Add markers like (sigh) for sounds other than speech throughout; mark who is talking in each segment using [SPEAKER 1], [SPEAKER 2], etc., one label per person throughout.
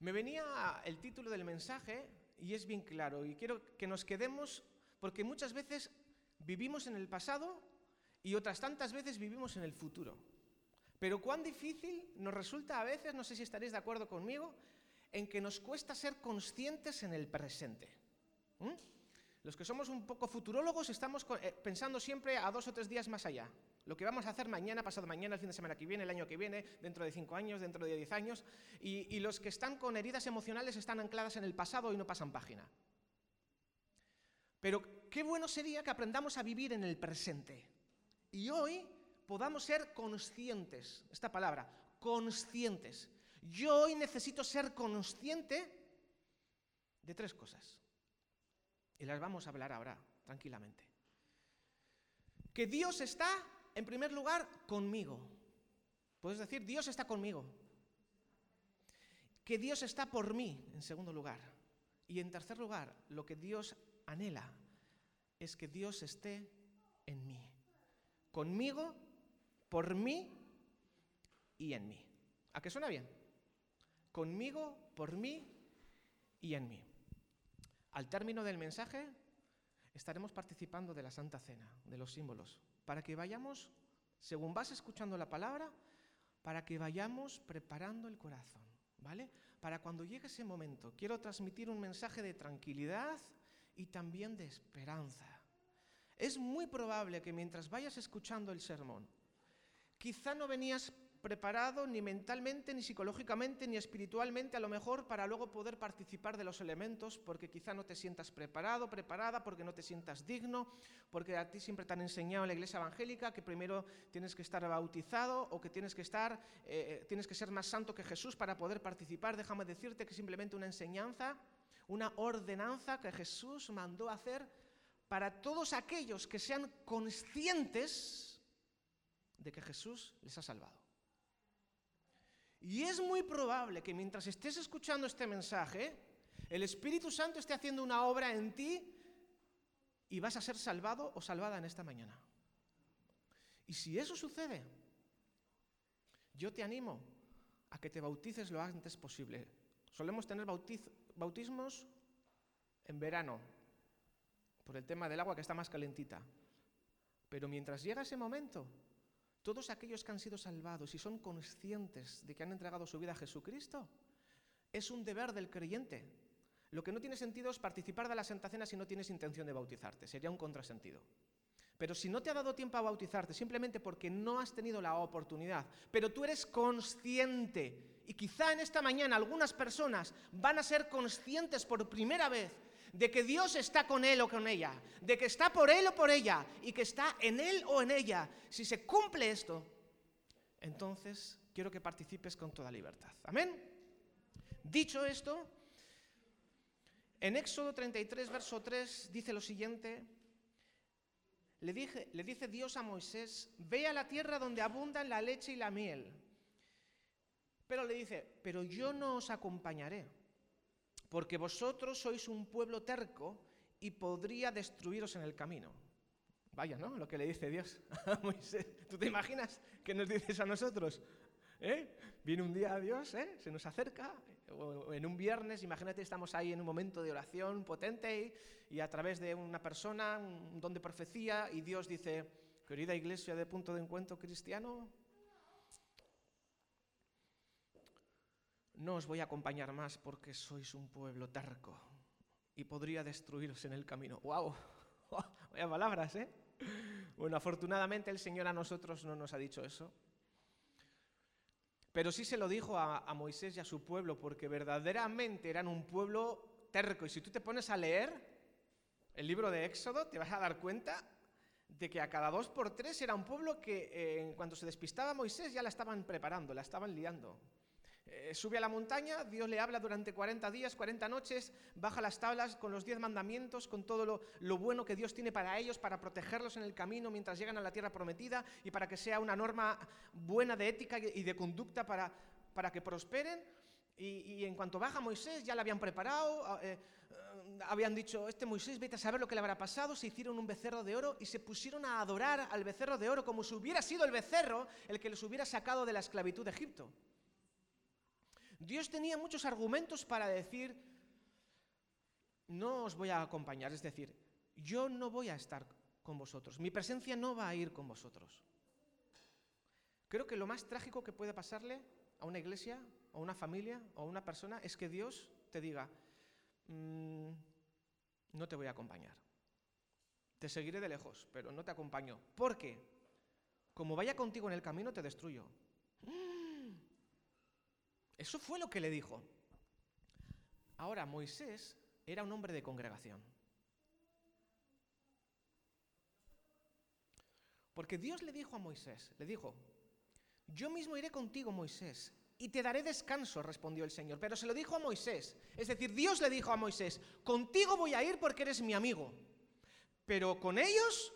[SPEAKER 1] Me venía el título del mensaje y es bien claro y quiero que nos quedemos porque muchas veces vivimos en el pasado y otras tantas veces vivimos en el futuro. Pero cuán difícil nos resulta a veces, no sé si estaréis de acuerdo conmigo, en que nos cuesta ser conscientes en el presente. Los que somos un poco futurólogos estamos eh, pensando siempre a dos o tres días más allá. Lo que vamos a hacer mañana, pasado mañana, el fin de semana que viene, el año que viene, dentro de cinco años, dentro de diez años. Y, y los que están con heridas emocionales están ancladas en el pasado y no pasan página. Pero qué bueno sería que aprendamos a vivir en el presente. Y hoy podamos ser conscientes, esta palabra, conscientes. Yo hoy necesito ser consciente de tres cosas. Y las vamos a hablar ahora, tranquilamente. Que Dios está, en primer lugar, conmigo. Puedes decir, Dios está conmigo. Que Dios está por mí, en segundo lugar. Y en tercer lugar, lo que Dios anhela es que Dios esté en mí. Conmigo, por mí y en mí. ¿A qué suena bien? Conmigo, por mí y en mí. Al término del mensaje estaremos participando de la Santa Cena, de los símbolos, para que vayamos, según vas escuchando la palabra, para que vayamos preparando el corazón, ¿vale? Para cuando llegue ese momento, quiero transmitir un mensaje de tranquilidad y también de esperanza. Es muy probable que mientras vayas escuchando el sermón, quizá no venías preparado ni mentalmente, ni psicológicamente, ni espiritualmente, a lo mejor para luego poder participar de los elementos, porque quizá no te sientas preparado, preparada, porque no te sientas digno, porque a ti siempre te han enseñado en la iglesia evangélica que primero tienes que estar bautizado o que tienes que estar, eh, tienes que ser más santo que Jesús para poder participar. Déjame decirte que simplemente una enseñanza, una ordenanza que Jesús mandó hacer para todos aquellos que sean conscientes de que Jesús les ha salvado. Y es muy probable que mientras estés escuchando este mensaje, el Espíritu Santo esté haciendo una obra en ti y vas a ser salvado o salvada en esta mañana. Y si eso sucede, yo te animo a que te bautices lo antes posible. Solemos tener bautismos en verano, por el tema del agua que está más calentita. Pero mientras llega ese momento, todos aquellos que han sido salvados y son conscientes de que han entregado su vida a Jesucristo, es un deber del creyente. Lo que no tiene sentido es participar de la Santa Cena si no tienes intención de bautizarte, sería un contrasentido. Pero si no te ha dado tiempo a bautizarte simplemente porque no has tenido la oportunidad, pero tú eres consciente, y quizá en esta mañana algunas personas van a ser conscientes por primera vez de que Dios está con él o con ella, de que está por él o por ella y que está en él o en ella. Si se cumple esto, entonces quiero que participes con toda libertad. Amén. Dicho esto, en Éxodo 33, verso 3, dice lo siguiente. Le, le dice Dios a Moisés, ve a la tierra donde abundan la leche y la miel. Pero le dice, pero yo no os acompañaré porque vosotros sois un pueblo terco y podría destruiros en el camino. Vaya, ¿no? Lo que le dice Dios (laughs) a Moisés. ¿Tú te imaginas que nos dices a nosotros? ¿Eh? Viene un día Dios, ¿eh? se nos acerca, o en un viernes, imagínate, estamos ahí en un momento de oración potente y, a través de una persona, un don de profecía, y Dios dice, querida iglesia de punto de encuentro cristiano, no os voy a acompañar más porque sois un pueblo terco y podría destruiros en el camino. ¡Wow! (laughs) Vaya palabras, ¿eh? Bueno, afortunadamente el Señor a nosotros no nos ha dicho eso. Pero sí se lo dijo a, a, Moisés y a su pueblo, porque verdaderamente eran un pueblo terco. Y si tú te pones a leer el libro de Éxodo, te vas a dar cuenta de que a cada dos por tres era un pueblo que eh, se despistaba Moisés ya la estaban preparando, la estaban liando. Eh, sube a la montaña, Dios le habla durante 40 días, 40 noches, baja las tablas con los 10 mandamientos, con todo lo, bueno que Dios tiene para ellos, para protegerlos en el camino mientras llegan a la tierra prometida y para que sea una norma buena de ética y de conducta para, para que prosperen. Y, en cuanto baja Moisés, ya la habían preparado, eh, eh, habían dicho, este Moisés, vete a saber lo que le habrá pasado, se hicieron un becerro de oro y se pusieron a adorar al becerro de oro como si hubiera sido el becerro el que les hubiera sacado de la esclavitud de Egipto. Dios tenía muchos argumentos para decir, no os voy a acompañar, es decir, yo no voy a estar con vosotros, mi presencia no va a ir con vosotros. Creo que lo más trágico que puede pasarle a una iglesia, a una familia o a una persona es que Dios te diga, mm, no te voy a acompañar. Te seguiré de lejos, pero no te acompaño. ¿Por qué? Como vaya contigo en el camino, te destruyo. Eso fue lo que le dijo. Ahora, Moisés era un hombre de congregación. Porque Dios le dijo a Moisés, le dijo, yo mismo iré contigo, Moisés, y te daré descanso, respondió el Señor. Pero se lo dijo a Moisés. Es decir, Dios le dijo a Moisés, contigo voy a ir porque eres mi amigo, pero con ellos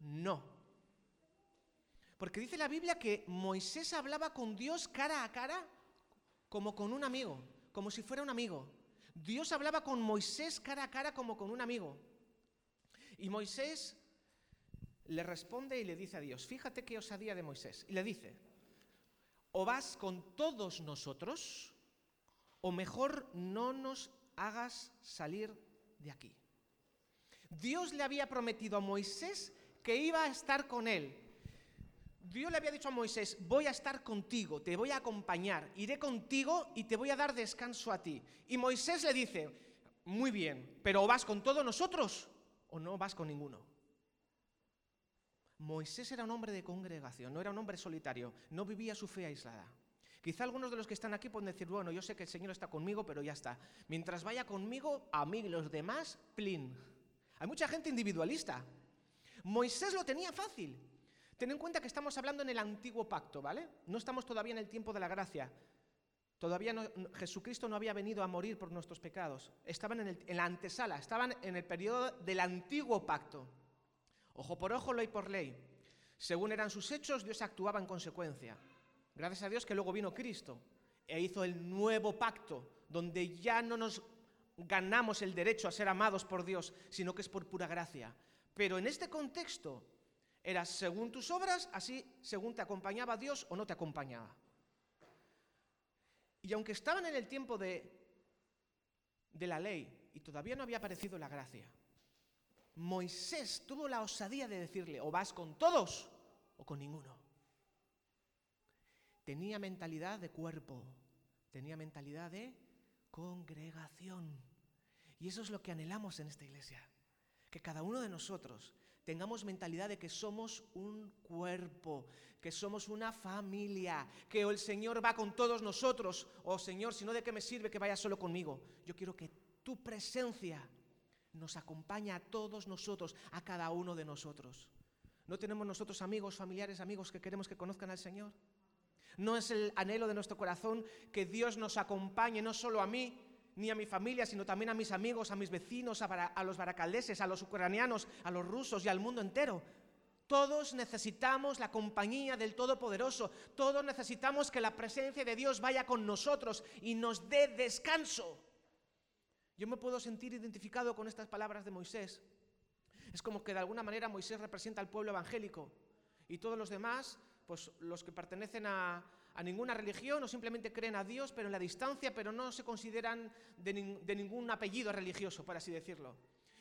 [SPEAKER 1] no. Porque dice la Biblia que Moisés hablaba con Dios cara a cara como con un amigo, como si fuera un amigo. Dios hablaba con Moisés cara a cara como con un amigo. Y Moisés le responde y le dice a Dios, fíjate qué osadía de Moisés. Y le dice, o vas con todos nosotros, o mejor no nos hagas salir de aquí. Dios le había prometido a Moisés que iba a estar con él. Dios le había dicho a Moisés, voy a estar contigo, te voy a acompañar, iré contigo y te voy a dar descanso a ti. Y Moisés le dice, muy bien, pero vas con todos nosotros o no vas con ninguno. Moisés era un hombre de congregación, no era un hombre solitario, no vivía su fe aislada. Quizá algunos de los que están aquí pueden decir, bueno, yo sé que el Señor está conmigo, pero ya está. Mientras vaya conmigo, a mí y los demás, plin. Hay mucha gente individualista. Moisés lo tenía fácil. Ten en cuenta que estamos hablando en el antiguo pacto, ¿vale? No estamos todavía en el tiempo de la gracia. Todavía Jesucristo no había venido a morir por nuestros pecados. Estaban en la antesala, estaban en el periodo del antiguo pacto. Ojo por ojo, ley por ley. Según eran sus hechos, Dios actuaba en consecuencia. Gracias a Dios que luego vino Cristo e hizo el nuevo pacto, donde ya no nos ganamos el derecho a ser amados por Dios, sino que es por pura gracia. Pero en este contexto era según tus obras, así según te acompañaba Dios o no te acompañaba. Y aunque estaban en el tiempo de, de la ley y todavía no había aparecido la gracia, Moisés tuvo la osadía de decirle, o vas con todos o con ninguno. Tenía mentalidad de cuerpo, tenía mentalidad de congregación. Y eso es lo que anhelamos en esta iglesia, que cada uno de nosotros tengamos mentalidad de que somos un cuerpo, que somos una familia, que el Señor va con todos nosotros, o Señor, si no, ¿de qué me sirve que vaya solo conmigo? Yo quiero que tu presencia nos acompaña a todos nosotros, a cada uno de nosotros. ¿No tenemos nosotros amigos, familiares, amigos que queremos que conozcan al Señor? ¿No es el anhelo de nuestro corazón que Dios nos acompañe no solo a mí, ni a mi familia, sino también a mis amigos, a mis vecinos, a, los baracaldeses, a los ucranianos, a los rusos y al mundo entero? Todos necesitamos la compañía del Todopoderoso. Todos necesitamos que la presencia de Dios vaya con nosotros y nos dé descanso. Yo me puedo sentir identificado con estas palabras de Moisés. Es como que de alguna manera Moisés representa al pueblo evangélico y todos los demás, pues los que pertenecen a, ninguna religión o simplemente creen a Dios, pero en la distancia, pero no se consideran de, de ningún apellido religioso, por así decirlo.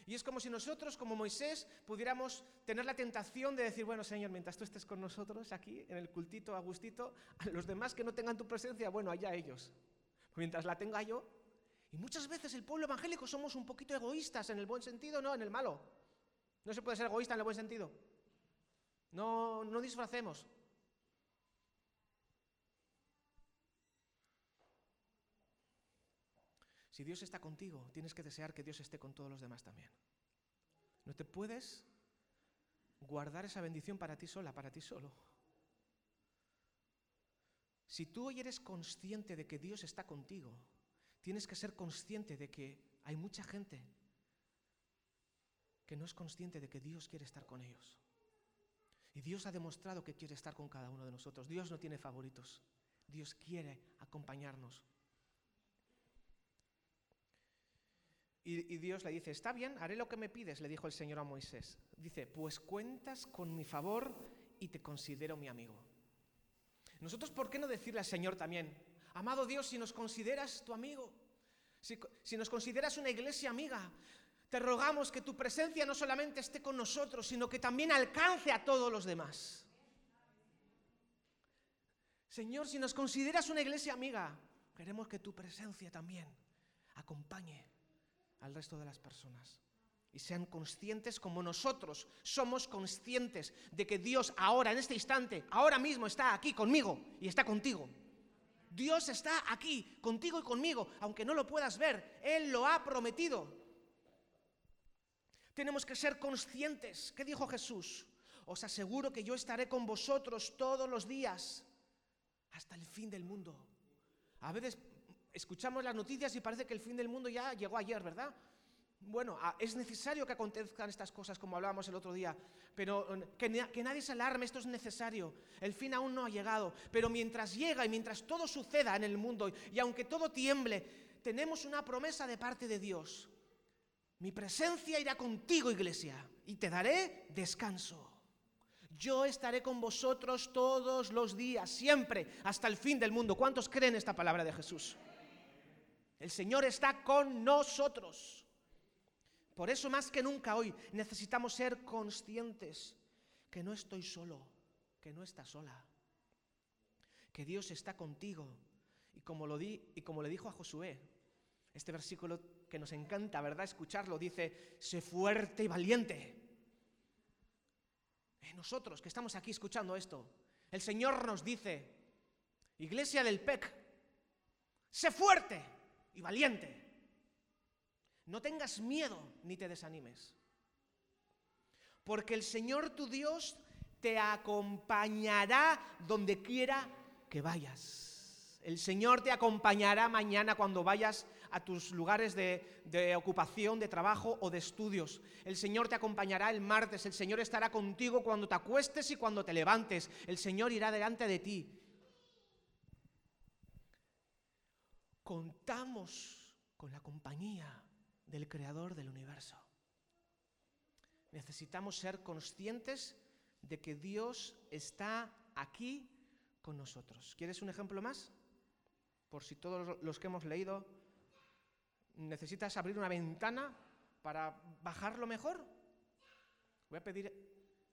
[SPEAKER 1] Y es como si nosotros, como Moisés, pudiéramos tener la tentación de decir, bueno, Señor, mientras tú estés con nosotros aquí, en el cultito, Agustito, a los demás que no tengan tu presencia, bueno, allá ellos. Mientras la tenga yo, y muchas veces el pueblo evangélico somos un poquito egoístas en el buen sentido, no en el malo. No se puede ser egoísta en el buen sentido. No, no disfracemos. Si Dios está contigo, tienes que desear que Dios esté con todos los demás también. No te puedes guardar esa bendición para ti sola, para ti solo. Si tú hoy eres consciente de que Dios está contigo, tienes que ser consciente de que hay mucha gente que no es consciente de que Dios quiere estar con ellos. Y Dios ha demostrado que quiere estar con cada uno de nosotros. Dios no tiene favoritos. Dios quiere acompañarnos. Y, Dios le dice, está bien, haré lo que me pides, le dijo el Señor a Moisés. Dice, pues cuentas con mi favor y te considero mi amigo. Nosotros, ¿por qué no decirle al Señor también, Amado Dios, si nos consideras tu amigo, si, si nos consideras una iglesia amiga, te rogamos que tu presencia no solamente esté con nosotros, sino que también alcance a todos los demás. Señor, si nos consideras una iglesia amiga, queremos que tu presencia también acompañe al resto de las personas y sean conscientes como nosotros somos conscientes de que Dios ahora, en este instante, ahora mismo está aquí conmigo y está contigo. Dios está aquí contigo y conmigo, aunque no lo puedas ver, Él lo ha prometido. Tenemos que ser conscientes. ¿Qué dijo Jesús? Os aseguro que yo estaré con vosotros todos los días hasta el fin del mundo. A veces escuchamos las noticias y parece que el fin del mundo ya llegó ayer, ¿verdad? Bueno, es necesario que acontezcan estas cosas como hablábamos el otro día, pero mm, que, que, nadie se alarme, esto es necesario. El fin aún no ha llegado, pero mientras llega y mientras todo suceda en el mundo y aunque todo tiemble, tenemos una promesa de parte de Dios. Mi presencia irá contigo, iglesia, y te daré descanso. Yo estaré con vosotros todos los días, siempre, hasta el fin del mundo. ¿Cuántos creen esta palabra de Jesús? El Señor está con nosotros. Por eso más que nunca hoy necesitamos ser conscientes que no estoy solo, que no estás sola, que Dios está contigo. Y como, lo di, y como le dijo a Josué, este versículo que nos encanta, ¿verdad? Escucharlo, dice, sé fuerte y valiente. Nosotros que estamos aquí escuchando esto, el Señor nos dice, iglesia del PEC, sé fuerte y valiente. No tengas miedo ni te desanimes. Porque el Señor tu Dios te acompañará donde quiera que vayas. El Señor te acompañará mañana cuando vayas a tus lugares de, de, ocupación, de trabajo o de estudios. El Señor te acompañará el martes. El Señor estará contigo cuando te acuestes y cuando te levantes. El Señor irá delante de ti. Contamos con la compañía del Creador del universo. Necesitamos ser conscientes de que Dios está aquí con nosotros. ¿Quieres un ejemplo más? Por si todos los que hemos leído necesitas abrir una ventana para bajarlo mejor. Voy a pedir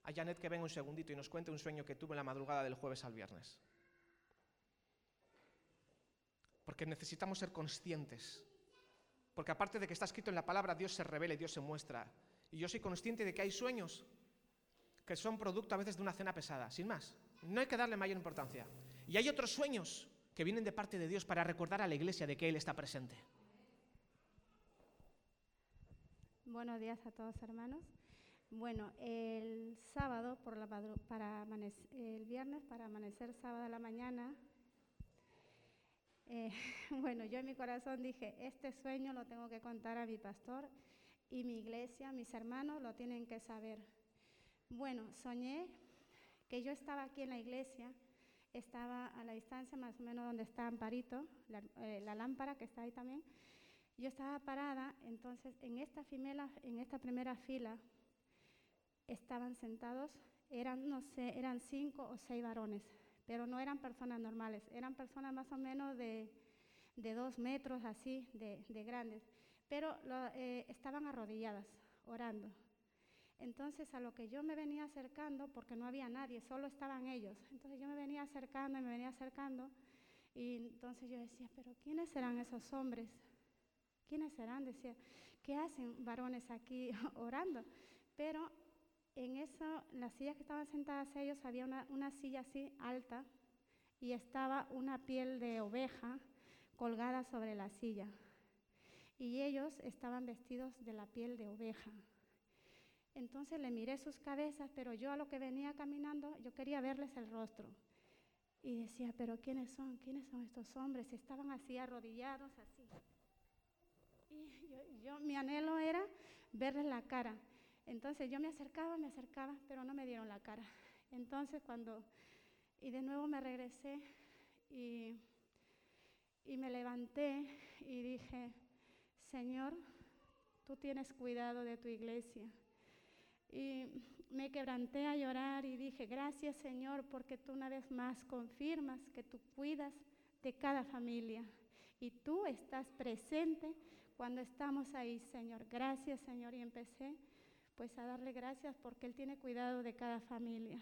[SPEAKER 1] a Janet que venga un segundito y nos cuente un sueño que tuve en la madrugada del jueves al viernes. Porque necesitamos ser conscientes porque aparte de que está escrito en la palabra, Dios se revela y Dios se muestra. Y yo soy consciente de que hay sueños que son producto a veces de una cena pesada, sin más. No hay que darle mayor importancia. Y hay otros sueños que vienen de parte de Dios para recordar a la iglesia de que Él está presente.
[SPEAKER 2] Buenos días a todos hermanos. Bueno, el sábado, por la, para el viernes, para amanecer sábado a la mañana, eh, (laughs) bueno, yo en mi corazón dije, este sueño lo tengo que contar a mi pastor y mi iglesia, mis hermanos lo tienen que saber. Bueno, soñé que yo estaba aquí en la iglesia, estaba a la distancia más o menos donde está Amparito, la, eh, lámpara que está ahí también. Yo estaba parada, entonces en esta, en esta primera fila estaban sentados, eran, no sé, eran cinco o seis varones pero no eran personas normales, eran personas más o menos de, dos metros así, de, grandes, pero eh, estaban arrodilladas, orando. Entonces a lo que yo me venía acercando, porque no había nadie, solo estaban ellos, entonces yo me venía acercando y me venía acercando, y entonces yo decía, pero ¿quiénes serán esos hombres? ¿Quiénes serán? Decía, ¿qué hacen varones aquí (laughs) orando? Pero en eso, las sillas que estaban sentadas ellos, había una, silla así alta y estaba una piel de oveja colgada sobre la silla. Y ellos estaban vestidos de la piel de oveja. Entonces le miré sus cabezas, pero yo a lo que venía caminando, yo quería verles el rostro. Y decía, pero ¿quiénes son? ¿Quiénes son estos hombres? Estaban así arrodillados, así. Y yo mi anhelo era verles la cara. Entonces yo me acercaba, me acercaba, pero no me dieron la cara. Entonces cuando, y de nuevo me regresé y, y me levanté y dije, Señor, tú tienes cuidado de tu iglesia. Y me quebranté a llorar y dije, gracias Señor, porque tú una vez más confirmas que tú cuidas de cada familia. Y tú estás presente cuando estamos ahí, Señor. Gracias, Señor. Y empecé pues a darle gracias porque Él tiene cuidado de cada familia.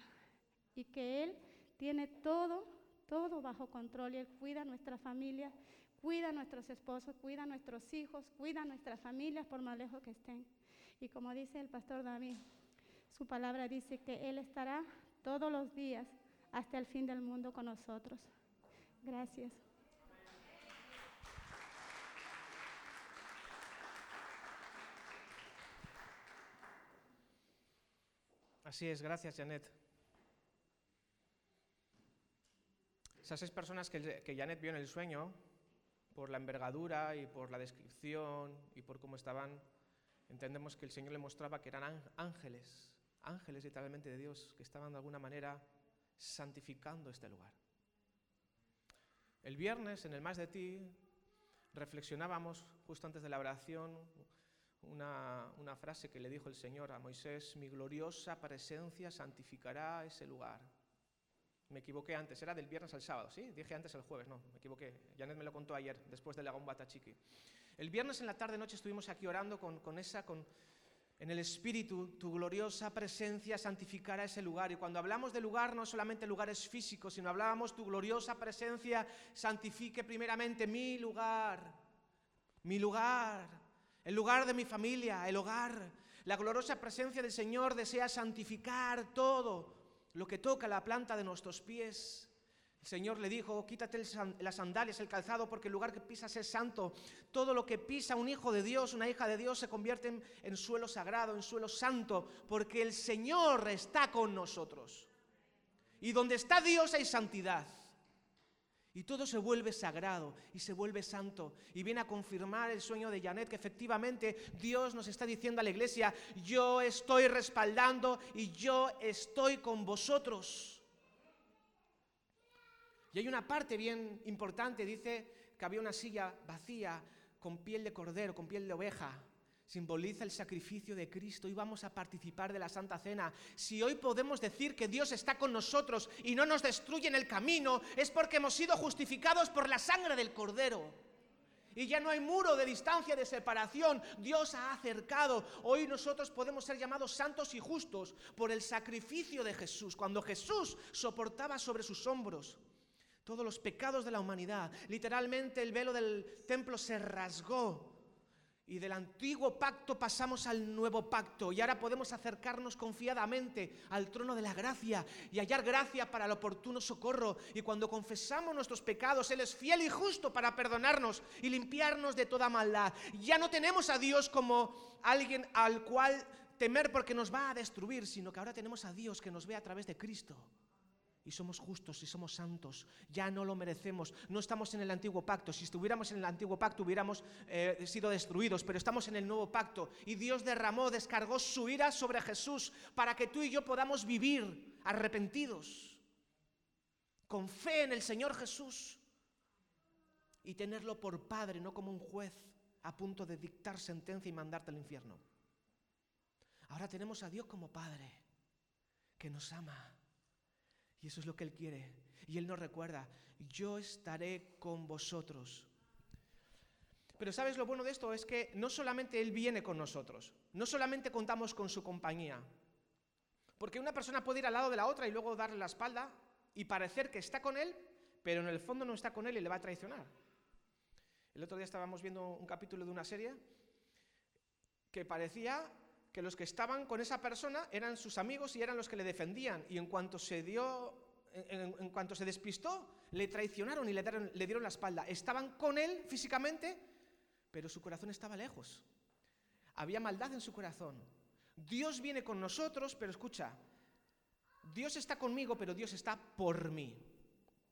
[SPEAKER 2] Y que Él tiene todo, todo bajo control. Y Él cuida a nuestra familia, cuida a nuestros esposos, cuida a nuestros hijos, cuida a nuestras familias por más lejos que estén. Y como dice el pastor David, su palabra dice que Él estará todos los días hasta el fin del mundo con nosotros. Gracias.
[SPEAKER 1] Así es, gracias Janet. Esas seis personas que, Janet vio en el sueño, por la envergadura y por la descripción y por cómo estaban, entendemos que el Señor le mostraba que eran ángeles, ángeles literalmente de Dios, que estaban de alguna manera santificando este lugar. El viernes, en el Más de Ti, reflexionábamos justo antes de la oración una, una, frase que le dijo el Señor a Moisés, mi gloriosa presencia santificará ese lugar. Me equivoqué antes, era del viernes al sábado, ¿sí? Dije antes el jueves, no, me equivoqué. Janet me lo contó ayer, después de la Gombata Chiqui. El viernes en la tarde noche estuvimos aquí orando con, con esa, con, en el Espíritu, tu gloriosa presencia santificará ese lugar. Y cuando hablamos de lugar, no solamente lugares físicos, sino hablábamos, tu gloriosa presencia santifique primeramente mi lugar, mi lugar, el lugar de mi familia, el hogar. La gloriosa presencia del Señor desea santificar todo lo que toca la planta de nuestros pies. El Señor le dijo, quítate las sandalias, el calzado, porque el lugar que pisas es santo. Todo lo que pisa un hijo de Dios, una hija de Dios, se convierte en, suelo sagrado, en suelo santo, porque el Señor está con nosotros. Y donde está Dios hay santidad. Y todo se vuelve sagrado y se vuelve santo. Y viene a confirmar el sueño de Janet que efectivamente Dios nos está diciendo a la iglesia, yo estoy respaldando y yo estoy con vosotros. Y hay una parte bien importante, dice que había una silla vacía con piel de cordero, con piel de oveja. Simboliza el sacrificio de Cristo y vamos a participar de la Santa Cena. Si hoy podemos decir que Dios está con nosotros y no nos destruye en el camino, es porque hemos sido justificados por la sangre del Cordero. Y ya no hay muro de distancia, de separación. Dios ha acercado. Hoy nosotros podemos ser llamados santos y justos por el sacrificio de Jesús. Cuando Jesús soportaba sobre sus hombros todos los pecados de la humanidad. Literalmente el velo del templo se rasgó y del antiguo pacto pasamos al nuevo pacto y ahora podemos acercarnos confiadamente al trono de la gracia y hallar gracia para el oportuno socorro. Y cuando confesamos nuestros pecados, Él es fiel y justo para perdonarnos y limpiarnos de toda maldad. Ya no tenemos a Dios como alguien al cual temer porque nos va a destruir, sino que ahora tenemos a Dios que nos ve a través de Cristo y somos justos y somos santos. Ya no lo merecemos. No estamos en el antiguo pacto. Si estuviéramos en el antiguo pacto hubiéramos eh, sido destruidos, pero estamos en el nuevo pacto. Y Dios derramó, descargó su ira sobre Jesús para que tú y yo podamos vivir arrepentidos, con fe en el Señor Jesús y tenerlo por Padre, no como un juez a punto de dictar sentencia y mandarte al infierno. Ahora tenemos a Dios como Padre, que nos ama y eso es lo que Él quiere. Y Él nos recuerda, yo estaré con vosotros. Pero ¿sabes lo bueno de esto? Es que no solamente Él viene con nosotros, no solamente contamos con su compañía. Porque una persona puede ir al lado de la otra y luego darle la espalda y parecer que está con Él, pero en el fondo no está con Él y le va a traicionar. El otro día estábamos viendo un capítulo de una serie que parecía que los que estaban con esa persona eran sus amigos y eran los que le defendían. Y en cuanto se dio, en, cuanto se despistó, le traicionaron y le dieron, le dieron la espalda. Estaban con él físicamente, pero su corazón estaba lejos. Había maldad en su corazón. Dios viene con nosotros, pero escucha, Dios está conmigo, pero Dios está por mí.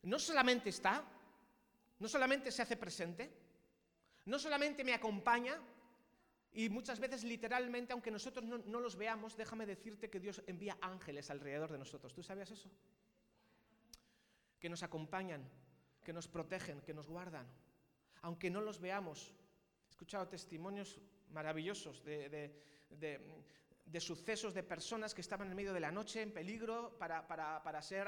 [SPEAKER 1] No solamente está, no solamente se hace presente, no solamente me acompaña, y muchas veces literalmente, aunque nosotros no, los veamos, déjame decirte que Dios envía ángeles alrededor de nosotros. ¿Tú sabías eso? Que nos acompañan, que nos protegen, que nos guardan. Aunque no los veamos. He escuchado testimonios maravillosos de, sucesos de personas que estaban en medio de la noche en peligro para, ser,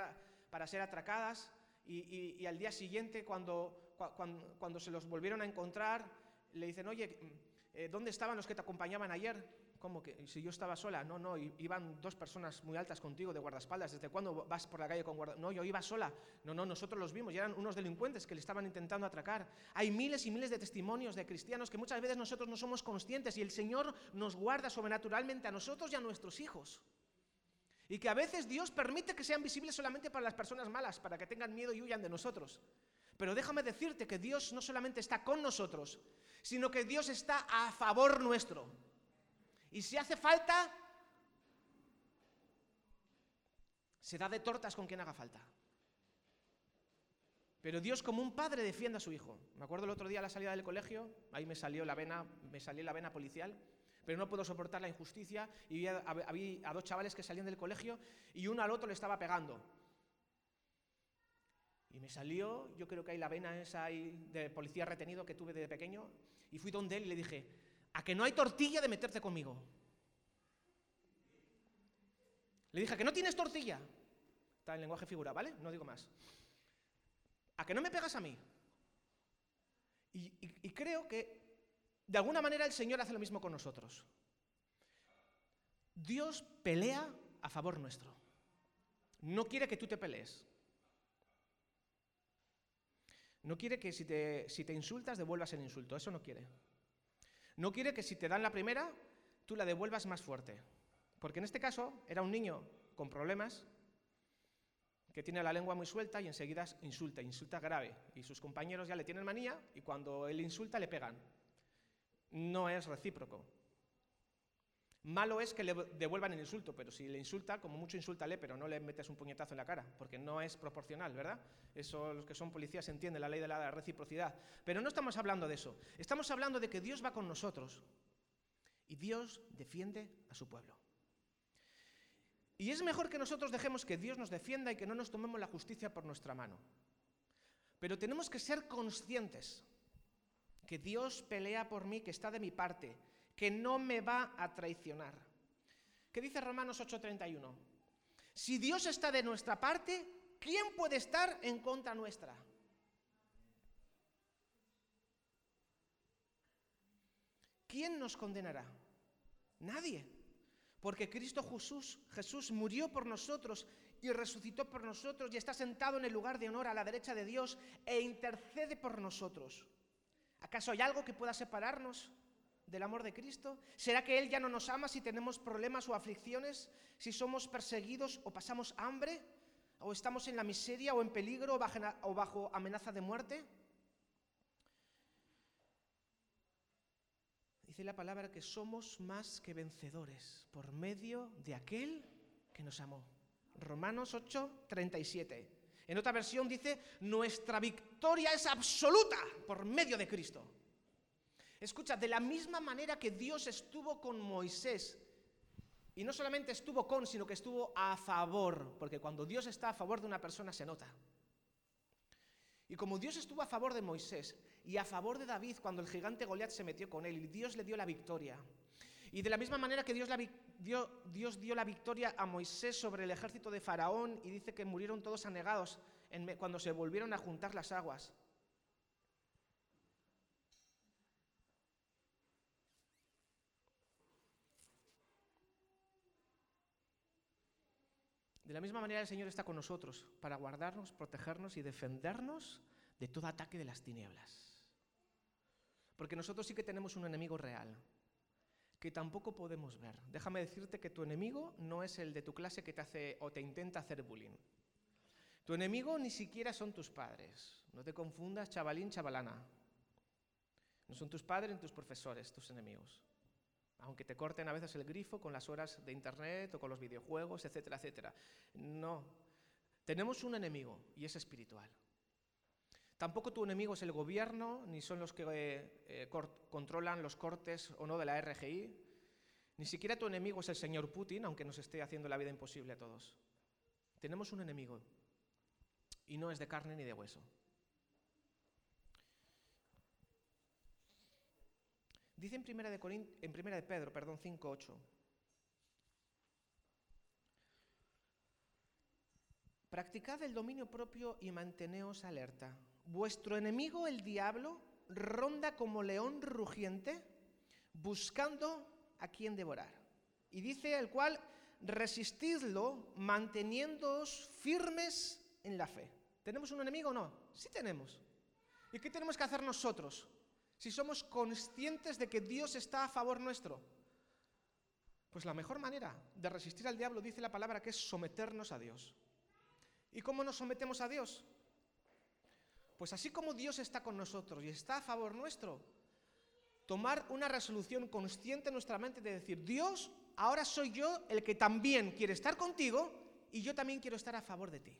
[SPEAKER 1] para ser atracadas y, y- y al día siguiente, cuando, cua- cuan- cuando, se los volvieron a encontrar, le dicen, oye, eh, ¿dónde estaban los que te acompañaban ayer? ¿Cómo que? Si yo estaba sola. No, no, iban dos personas muy altas contigo de guardaespaldas. ¿Desde cuándo vas por la calle con guardaespaldas? No, yo iba sola. No, no, nosotros los vimos y eran unos delincuentes que le estaban intentando atracar. Hay miles y miles de testimonios de cristianos que muchas veces nosotros no somos conscientes y el Señor nos guarda sobrenaturalmente a nosotros y a nuestros hijos. Y que a veces Dios permite que sean visibles solamente para las personas malas, para que tengan miedo y huyan de nosotros. Pero déjame decirte que Dios no solamente está con nosotros, sino que Dios está a favor nuestro. Y si hace falta, se da de tortas con quien haga falta. Pero Dios como un padre defiende a su hijo. Me acuerdo el otro día a la salida del colegio, ahí me salió la vena, me salió la vena policial, pero no puedo soportar la injusticia y vi a- a dos chavales que salían del colegio y uno al otro le estaba pegando. Y me salió, yo creo que hay la vena esa de policía retenido que tuve de pequeño, y fui donde él y le dije, a que no hay tortilla de meterte conmigo. Le dije, ¿a que no tienes tortilla? Está en lenguaje figura, ¿vale? No digo más. ¿A que no me pegas a mí? Y, y- y creo que de alguna manera el Señor hace lo mismo con nosotros. Dios pelea a favor nuestro. No quiere que tú te pelees. No quiere que si te, si te insultas devuelvas el insulto. Eso no quiere. No quiere que si te dan la primera, tú la devuelvas más fuerte. Porque en este caso era un niño con problemas que tiene la lengua muy suelta y enseguida insulta, insulta grave. Y sus compañeros ya le tienen manía y cuando él insulta le pegan. No es recíproco. Malo es que le devuelvan el insulto, pero si le insulta, como mucho insúltale, pero no le metes un puñetazo en la cara, porque no es proporcional, ¿verdad? Eso los que son policías entienden la ley de la reciprocidad. Pero no estamos hablando de eso. Estamos hablando de que Dios va con nosotros y Dios defiende a su pueblo. Y es mejor que nosotros dejemos que Dios nos defienda y que no nos tomemos la justicia por nuestra mano. Pero tenemos que ser conscientes que Dios pelea por mí, que está de mi parte, que no me va a traicionar. ¿Qué dice Romanos 8:31? Si Dios está de nuestra parte, ¿quién puede estar en contra nuestra? ¿Quién nos condenará? Nadie. Porque Cristo Jesús, Jesús murió por nosotros y resucitó por nosotros y está sentado en el lugar de honor a la derecha de Dios e intercede por nosotros. ¿Acaso hay algo que pueda separarnos del amor de Cristo? ¿Será que Él ya no nos ama si tenemos problemas o aflicciones? ¿Si somos perseguidos o pasamos hambre? ¿O estamos en la miseria o en peligro o bajo, amenaza de muerte? Dice la palabra que somos más que vencedores por medio de aquel que nos amó. Romanos 8, 37. En otra versión dice, nuestra victoria es absoluta por medio de Cristo. Escucha, de la misma manera que Dios estuvo con Moisés, y no solamente estuvo con, sino que estuvo a favor, porque cuando Dios está a favor de una persona se nota. Y como Dios estuvo a favor de Moisés y a favor de David cuando el gigante Goliat se metió con él y Dios le dio la victoria. Y de la misma manera que Dios, dio, la victoria a Moisés sobre el ejército de Faraón y dice que murieron todos anegados cuando se volvieron a juntar las aguas. De la misma manera el Señor está con nosotros para guardarnos, protegernos y defendernos de todo ataque de las tinieblas. Porque nosotros sí que tenemos un enemigo real, que tampoco podemos ver. Déjame decirte que tu enemigo no es el de tu clase que te hace o te intenta hacer bullying. Tu enemigo ni siquiera son tus padres. No te confundas, chavalín, chavalana. No son tus padres ni tus profesores, tus enemigos. Aunque te corten a veces el grifo con las horas de internet o con los videojuegos, etcétera, etcétera. No. Tenemos un enemigo y es espiritual. Tampoco tu enemigo es el gobierno, ni son los que eh, eh, controlan los cortes o no de la RGI. Ni siquiera tu enemigo es el señor Putin, aunque nos esté haciendo la vida imposible a todos. Tenemos un enemigo y no es de carne ni de hueso. Dice en primera de, Pedro, perdón, 5.8. Practicad el dominio propio y manteneos alerta. Vuestro enemigo, el diablo, ronda como león rugiente, buscando a quien devorar. Y dice el cual, resistidlo manteniéndoos firmes en la fe. ¿Tenemos un enemigo o no? Sí tenemos. ¿Y qué tenemos que hacer nosotros? Si somos conscientes de que Dios está a favor nuestro. Pues la mejor manera de resistir al diablo, dice la palabra, que es someternos a Dios. ¿Y cómo nos sometemos a Dios? Pues así como Dios está con nosotros y está a favor nuestro, tomar una resolución consciente en nuestra mente de decir, Dios, ahora soy yo el que también quiere estar contigo y yo también quiero estar a favor de ti.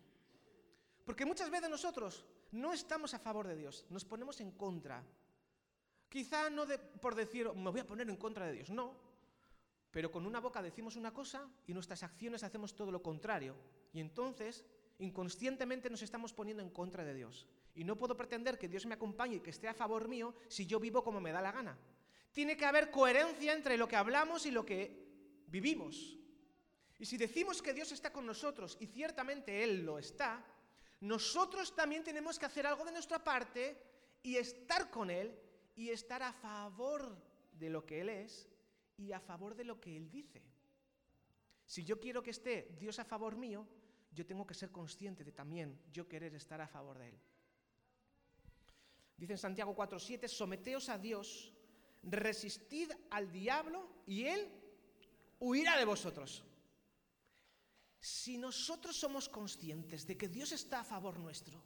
[SPEAKER 1] Porque muchas veces nosotros no estamos a favor de Dios, nos ponemos en contra. Quizá no por decir, me voy a poner en contra de Dios, no. Pero con una boca decimos una cosa y nuestras acciones hacemos todo lo contrario. Y entonces, inconscientemente nos estamos poniendo en contra de Dios. Y no puedo pretender que Dios me acompañe y que esté a favor mío si yo vivo como me da la gana. Tiene que haber coherencia entre lo que hablamos y lo que vivimos. Y si decimos que Dios está con nosotros, y ciertamente Él lo está, nosotros también tenemos que hacer algo de nuestra parte y estar con Él y estar a favor de lo que Él es y a favor de lo que Él dice. Si yo quiero que esté Dios a favor mío, yo tengo que ser consciente de también yo querer estar a favor de Él. Dice en Santiago 4:7, someteos a Dios, resistid al diablo y Él huirá de vosotros. Si nosotros somos conscientes de que Dios está a favor nuestro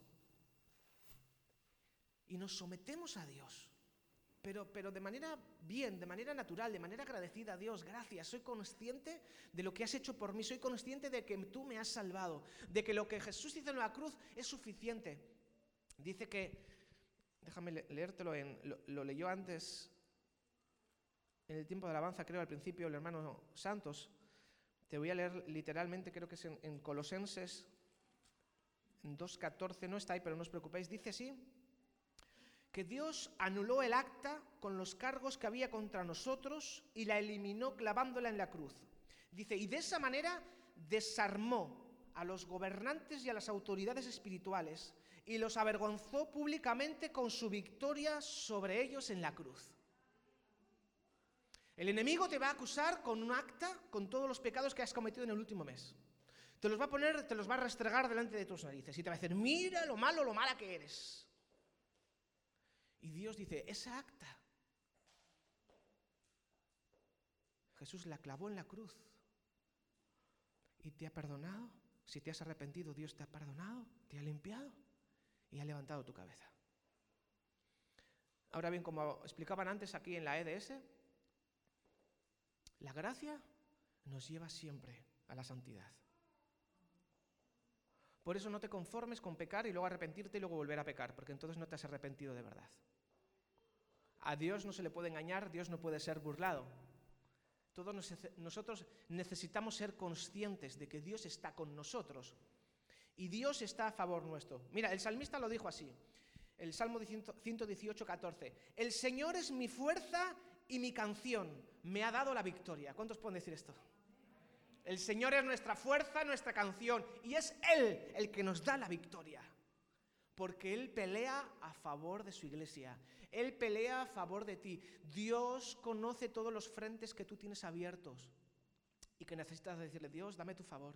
[SPEAKER 1] y nos sometemos a Dios, pero, pero, de manera bien, de manera natural, de manera agradecida a Dios, gracias, soy consciente de lo que has hecho por mí, soy consciente de que tú me has salvado, de que lo que Jesús hizo en la cruz es suficiente. Dice que, déjame leértelo, en, lo, lo leyó antes, en el tiempo de alabanza, creo al principio, el hermano Santos, te voy a leer literalmente, creo que es en, Colosenses, en 2.14, no está ahí, pero no os preocupéis, dice así, que Dios anuló el acta con los cargos que había contra nosotros y la eliminó clavándola en la cruz. Dice, y de esa manera desarmó a los gobernantes y a las autoridades espirituales y los avergonzó públicamente con su victoria sobre ellos en la cruz. El enemigo te va a acusar con un acta con todos los pecados que has cometido en el último mes. Te los va a poner, te los va a restregar delante de tus narices y te va a decir, mira lo malo, lo mala que eres. Y Dios dice, esa acta, Jesús la clavó en la cruz y te ha perdonado. Si te has arrepentido, Dios te ha perdonado, te ha limpiado y ha levantado tu cabeza. Ahora bien, como explicaban antes aquí en la EDS, la gracia nos lleva siempre a la santidad. Por eso no te conformes con pecar y luego arrepentirte y luego volver a pecar, porque entonces no te has arrepentido de verdad. A Dios no se le puede engañar, Dios no puede ser burlado. Todos nosotros necesitamos ser conscientes de que Dios está con nosotros y Dios está a favor nuestro. Mira, el salmista lo dijo así, el Salmo 118, 14. El Señor es mi fuerza y mi canción me ha dado la victoria. ¿Cuántos pueden decir esto? El Señor es nuestra fuerza, nuestra canción, y es Él el que nos da la victoria. Porque Él pelea a favor de su iglesia. Él pelea a favor de ti. Dios conoce todos los frentes que tú tienes abiertos y que necesitas decirle, Dios, dame tu favor.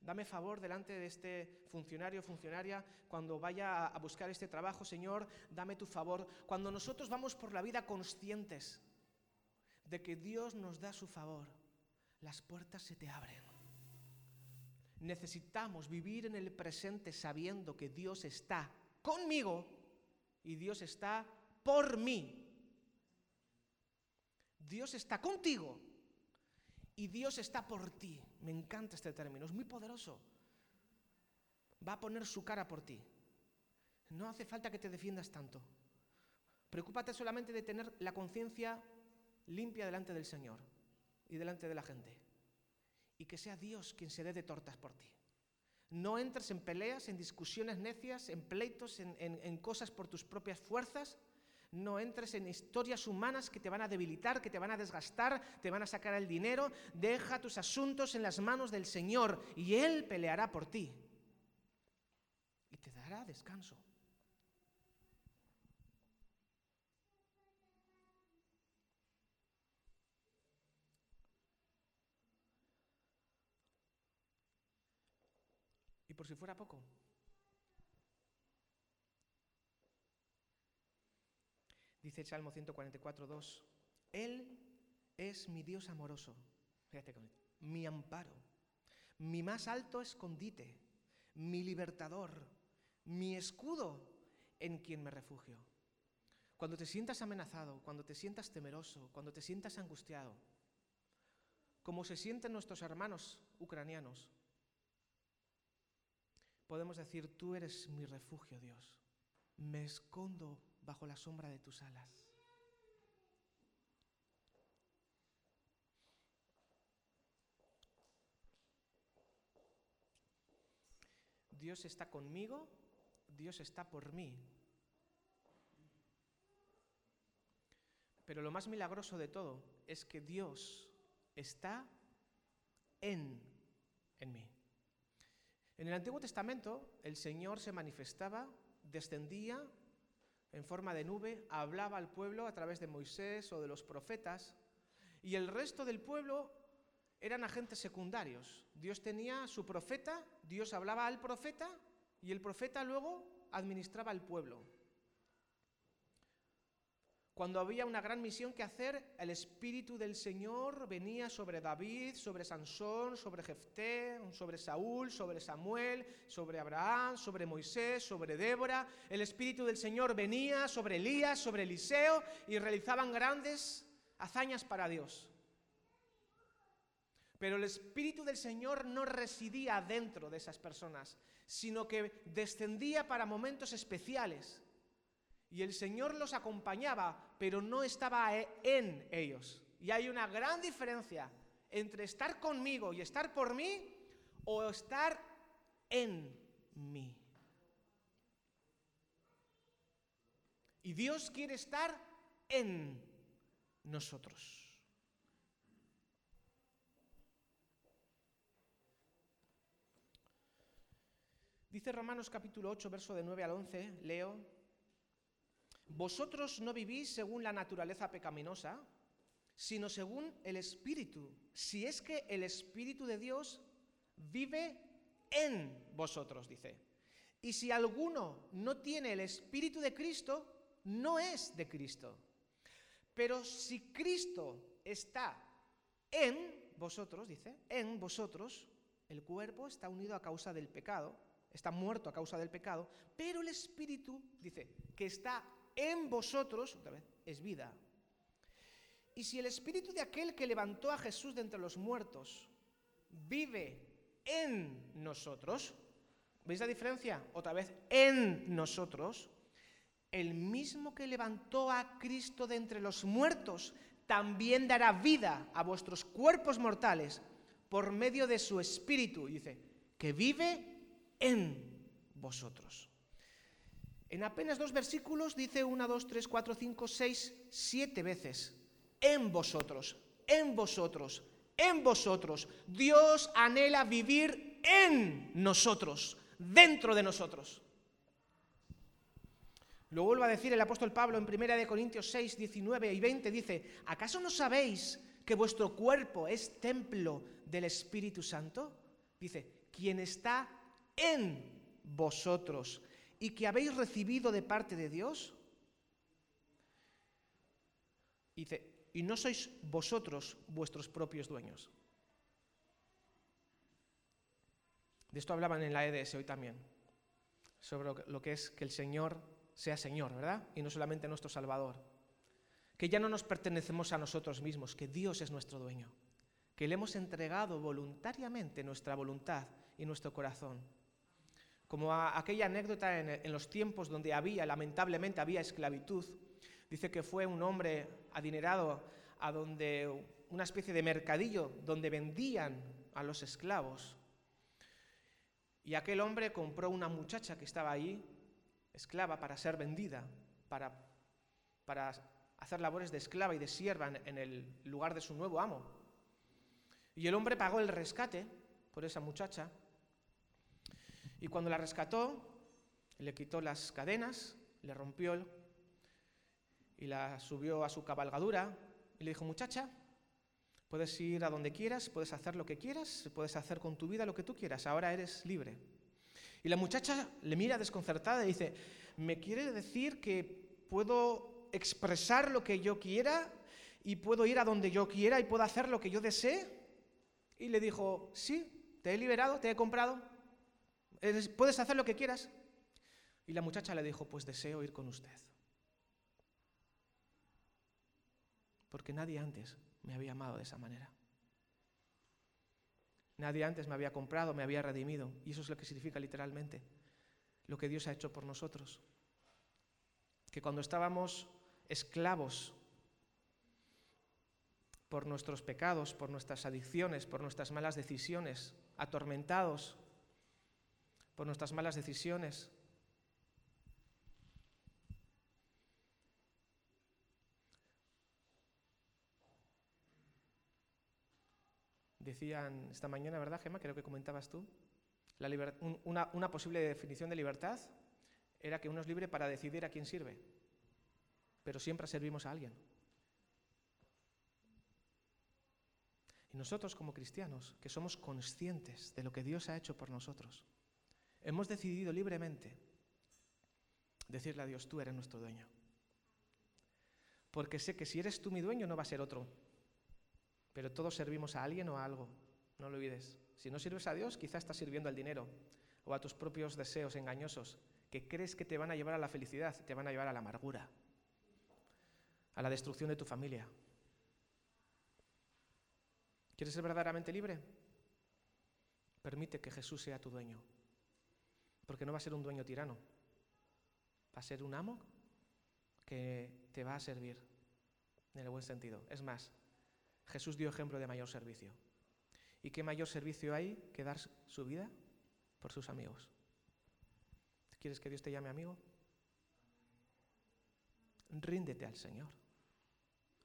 [SPEAKER 1] Dame favor delante de este funcionario funcionaria cuando vaya a buscar este trabajo, Señor, dame tu favor. Cuando nosotros vamos por la vida conscientes de que Dios nos da su favor, las puertas se te abren. Necesitamos vivir en el presente sabiendo que Dios está conmigo y Dios está por mí. Dios está contigo y Dios está por ti. Me encanta este término, es muy poderoso. Va a poner su cara por ti. No hace falta que te defiendas tanto. Preocúpate solamente de tener la conciencia limpia delante del Señor y delante de la gente. Y que sea Dios quien se dé de tortas por ti. No entres en peleas, en discusiones necias, en pleitos, en, en cosas por tus propias fuerzas, no entres en historias humanas que te van a debilitar, que te van a desgastar, te van a sacar el dinero. Deja tus asuntos en las manos del Señor y Él peleará por ti. dará descanso. Y por si fuera poco, dice Salmo 144, 2, Él es mi Dios amoroso, con mi amparo, mi más alto escondite, mi libertador, mi escudo en quien me refugio. Cuando te sientas amenazado, cuando te sientas temeroso, cuando te sientas angustiado, como se sienten nuestros hermanos ucranianos, podemos decir, tú eres mi refugio, Dios. Me escondo bajo la sombra de tus alas. Dios está conmigo, Dios está por mí. Pero lo más milagroso de todo es que Dios está en, en mí. En el Antiguo Testamento el Señor se manifestaba, descendía en forma de nube, hablaba al pueblo a través de Moisés o de los profetas, y el resto del pueblo eran agentes secundarios. Dios tenía su profeta, Dios hablaba al profeta, y el profeta luego administraba al pueblo. Cuando había una gran misión que hacer, el Espíritu del Señor venía sobre David, sobre Sansón, sobre Jefté, sobre Saúl, sobre Samuel, sobre Abraham, sobre Moisés, sobre Débora. El Espíritu del Señor venía sobre Elías, sobre Eliseo y realizaban grandes hazañas para Dios. Pero el Espíritu del Señor no residía dentro de esas personas, sino que descendía para momentos especiales y el Señor los acompañaba, pero no estaba e, en ellos. Y hay una gran diferencia entre estar conmigo y estar por mí o estar en mí. Y Dios quiere estar en nosotros. Dice Romanos capítulo 8, verso de 9 al 11, leo, vosotros no vivís según la naturaleza pecaminosa, sino según el Espíritu. Si es que el Espíritu de Dios vive en vosotros, dice. Y si alguno no tiene el Espíritu de Cristo, no es de Cristo. Pero si Cristo está en vosotros, dice, en vosotros, el cuerpo está unido a causa del pecado, está muerto a causa del pecado, pero el Espíritu, dice, que está en vosotros, otra vez, es vida. Y si el espíritu de aquel que levantó a Jesús de entre los muertos vive en nosotros, ¿veis la diferencia? Otra vez, en nosotros, el mismo que levantó a Cristo de entre los muertos también dará vida a vuestros cuerpos mortales por medio de su espíritu, dice, que vive en vosotros. En apenas dos versículos dice una, dos, tres, cuatro, cinco, seis, siete veces. En vosotros, en vosotros, en vosotros. Dios anhela vivir en nosotros, dentro de nosotros. Lo vuelvo a decir el apóstol Pablo en 1 Corintios 6, 19 y 20, dice, ¿acaso no sabéis que vuestro cuerpo es templo del Espíritu Santo? Dice, quien está en vosotros y que habéis recibido de parte de Dios? dice, y no sois vosotros vuestros propios dueños. De esto hablaban en la EDS hoy también, sobre lo que es que el Señor sea Señor, ¿verdad? Y no solamente nuestro Salvador. Que ya no nos pertenecemos a nosotros mismos, que Dios es nuestro dueño, que le hemos entregado voluntariamente nuestra voluntad y nuestro corazón como aquella anécdota en, los tiempos donde había, lamentablemente había esclavitud. Dice que fue un hombre adinerado a donde una especie de mercadillo donde vendían a los esclavos. Y aquel hombre compró una muchacha que estaba allí, esclava, para ser vendida, para, para hacer labores de esclava y de sierva en el lugar de su nuevo amo. Y el hombre pagó el rescate por esa muchacha y cuando la rescató, le quitó las cadenas, le rompió y la subió a su cabalgadura y le dijo, muchacha, puedes ir a donde quieras, puedes hacer lo que quieras, puedes hacer con tu vida lo que tú quieras, ahora eres libre. Y la muchacha le mira desconcertada y dice, ¿me quiere decir que puedo expresar lo que yo quiera y puedo ir a donde yo quiera y puedo hacer lo que yo desee? Y le dijo, sí, te he liberado, te he comprado, puedes hacer lo que quieras. Y la muchacha le dijo, pues deseo ir con usted. Porque nadie antes me había amado de esa manera. Nadie antes me había comprado, me había redimido. Y eso es lo que significa literalmente lo que Dios ha hecho por nosotros. Que cuando estábamos esclavos por nuestros pecados, por nuestras adicciones, por nuestras malas decisiones, atormentados por nuestras malas decisiones, Decían esta mañana, ¿verdad, Gemma? Creo que comentabas tú. Una posible definición de libertad era que uno es libre para decidir a quién sirve, pero siempre servimos a alguien. Y nosotros como cristianos, que somos conscientes de lo que Dios ha hecho por nosotros, hemos decidido libremente decirle a Dios, tú eres nuestro dueño. Porque sé que si eres tú mi dueño no va a ser otro, pero todos servimos a alguien o a algo, no lo olvides. Si no sirves a Dios, quizás estás sirviendo al dinero o a tus propios deseos engañosos que crees que te van a llevar a la felicidad, te van a llevar a la amargura, a la destrucción de tu familia. ¿Quieres ser verdaderamente libre? Permite que Jesús sea tu dueño, porque no va a ser un dueño tirano, va a ser un amo que te va a servir en el buen sentido. Es más, Jesús dio ejemplo de mayor servicio. ¿Y qué mayor servicio hay que dar su vida por sus amigos? ¿Quieres que Dios te llame amigo? Ríndete al Señor.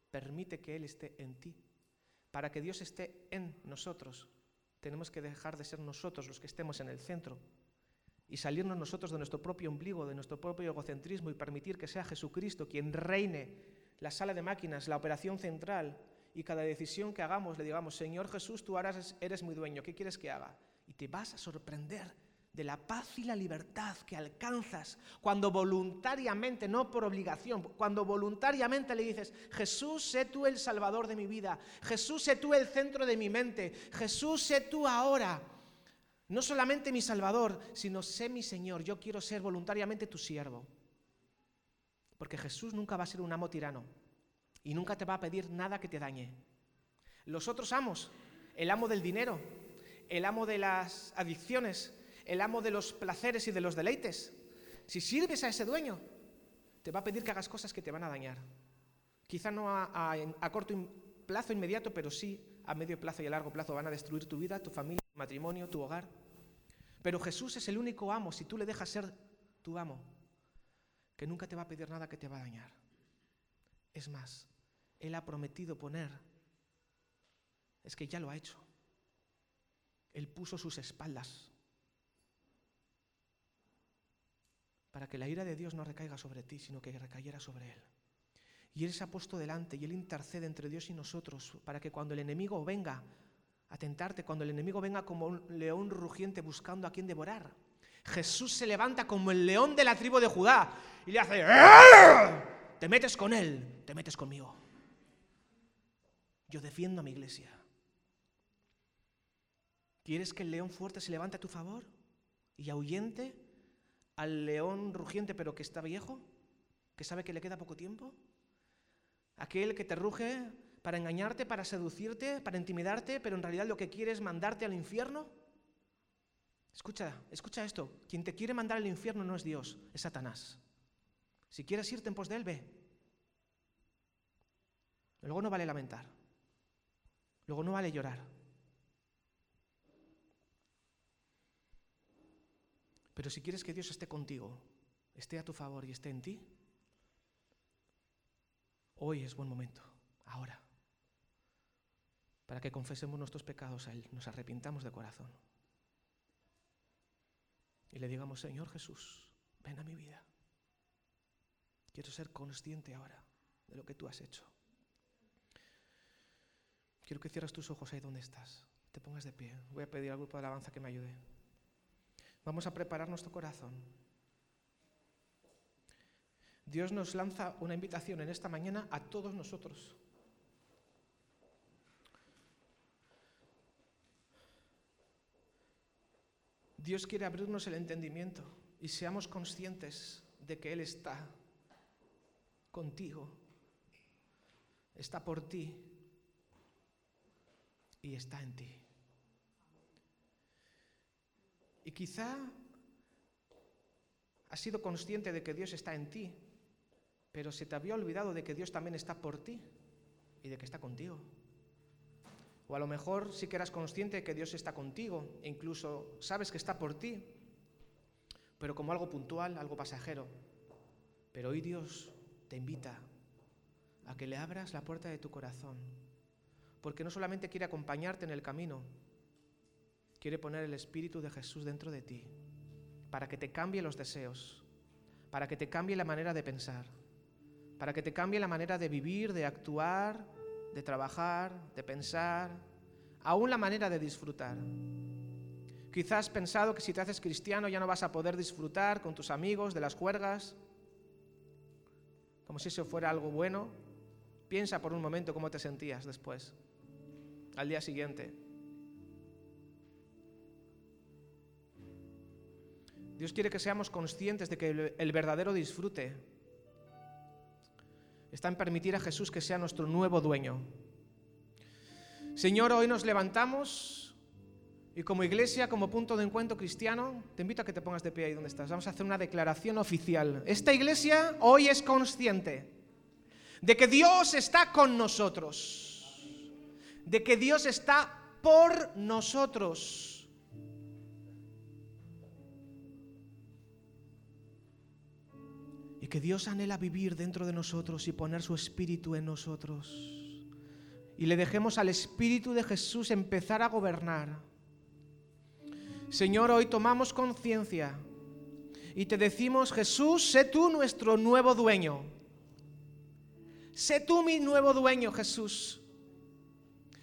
[SPEAKER 1] Permite que Él esté en ti. Para que Dios esté en nosotros, tenemos que dejar de ser nosotros los que estemos en el centro y salirnos nosotros de nuestro propio ombligo, de nuestro propio egocentrismo y permitir que sea Jesucristo quien reine la sala de máquinas, la operación central y cada decisión que hagamos le digamos, Señor Jesús, tú ahora eres, mi dueño, ¿qué quieres que haga? Y te vas a sorprender de la paz y la libertad que alcanzas cuando voluntariamente, no por obligación, cuando voluntariamente le dices, Jesús, sé tú el salvador de mi vida, Jesús, sé tú el centro de mi mente, Jesús, sé tú ahora. No solamente mi Salvador, sino sé mi Señor. Yo quiero ser voluntariamente tu siervo. Porque Jesús nunca va a ser un amo tirano y nunca te va a pedir nada que te dañe. Los otros amos, el amo del dinero, el amo de las adicciones, el amo de los placeres y de los deleites, si sirves a ese dueño, te va a pedir que hagas cosas que te van a dañar. Quizá no a, corto plazo inmediato, pero sí a medio plazo y a largo plazo van a destruir tu vida, tu familia, matrimonio, tu hogar. Pero Jesús es el único amo, si tú le dejas ser tu amo, que nunca te va a pedir nada que te va a dañar. Es más, Él ha prometido poner, es que ya lo ha hecho. Él puso sus espaldas para que la ira de Dios no recaiga sobre ti, sino que recayera sobre Él. Y Él se ha puesto delante y Él intercede entre Dios y nosotros para que cuando el enemigo venga a tentarte, cuando el enemigo venga como un león rugiente buscando a quien devorar, Jesús se levanta como el león de la tribu de Judá y le hace, ¡Ah! te metes con Él, te metes conmigo. Yo defiendo a mi iglesia. ¿Quieres que el león fuerte se levante a tu favor y ahuyente al león rugiente pero que está viejo, que sabe que le queda poco tiempo? Aquel que te ruge para engañarte, para seducirte, para intimidarte, pero en realidad lo que quiere es mandarte al infierno. Escucha, escucha esto. Quien te quiere mandar al infierno no es Dios, es Satanás. Si quieres irte en pos de él, ve. Luego no vale lamentar. Luego no vale llorar. Pero si quieres que Dios esté contigo, esté a tu favor y esté en ti, Hoy es buen momento, ahora, para que confesemos nuestros pecados a Él, nos arrepintamos de corazón y le digamos, Señor Jesús, ven a mi vida. Quiero ser consciente ahora de lo que tú has hecho. Quiero que cierres tus ojos ahí donde estás. Te pongas de pie. Voy a pedir al grupo de alabanza que me ayude. Vamos a preparar nuestro corazón. Dios nos lanza una invitación en esta mañana a todos nosotros. Dios quiere abrirnos el entendimiento y seamos conscientes de que Él está contigo, está por ti y está en ti. Y quizá has sido consciente de que Dios está en ti, pero se te había olvidado de que Dios también está por ti y de que está contigo. O a lo mejor sí que eras consciente que Dios está contigo e incluso sabes que está por ti, pero como algo puntual, algo pasajero. Pero hoy Dios te invita a que le abras la puerta de tu corazón, porque no solamente quiere acompañarte en el camino, quiere poner el Espíritu de Jesús dentro de ti, para que te cambie los deseos, para que te cambie la manera de pensar, para que te cambie la manera de vivir, de actuar, de trabajar, de pensar, aún la manera de disfrutar. Quizás has pensado que si te haces cristiano ya no vas a poder disfrutar con tus amigos de las juergas, como si eso fuera algo bueno. Piensa por un momento cómo te sentías después, al día siguiente. Dios quiere que seamos conscientes de que el verdadero disfrute está en permitir a Jesús que sea nuestro nuevo dueño. Señor, hoy nos levantamos y como iglesia, como punto de encuentro cristiano, te invito a que te pongas de pie ahí donde estás. Vamos a hacer una declaración oficial. Esta iglesia hoy es consciente de que Dios está con nosotros, de que Dios está por nosotros que Dios anhela vivir dentro de nosotros y poner su espíritu en nosotros. Y le dejemos al Espíritu de Jesús empezar a gobernar. Señor, hoy tomamos conciencia y te decimos, Jesús, sé tú nuestro nuevo dueño. Sé tú mi nuevo dueño, Jesús.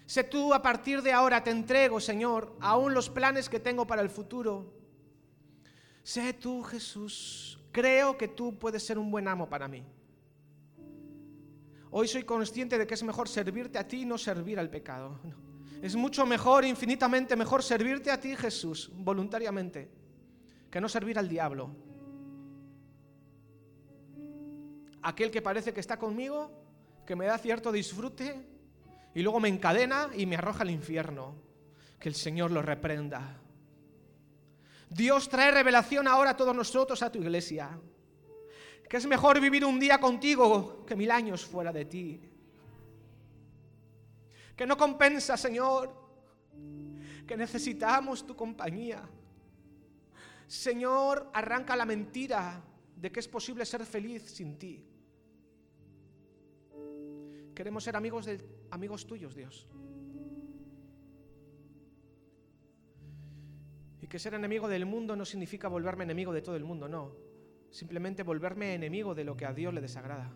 [SPEAKER 1] Sé tú a partir de ahora te entrego, Señor, aún los planes que tengo para el futuro. Sé tú, Jesús, creo que tú puedes ser un buen amo para mí. Hoy soy consciente de que es mejor servirte a ti y no servir al pecado. Es mucho mejor, infinitamente mejor servirte a ti, Jesús, voluntariamente, que no servir al diablo. Aquel que parece que está conmigo, que me da cierto disfrute y luego me encadena y me arroja al infierno. Que el Señor lo reprenda. Dios trae revelación ahora a todos nosotros, a tu iglesia. Que es mejor vivir un día contigo que mil años fuera de ti. Que no compensa, Señor, que necesitamos tu compañía. Señor, arranca la mentira de que es posible ser feliz sin ti. Queremos ser amigos, de, amigos tuyos, Dios. Y que ser enemigo del mundo no significa volverme enemigo de todo el mundo, no. Simplemente volverme enemigo de lo que a Dios le desagrada.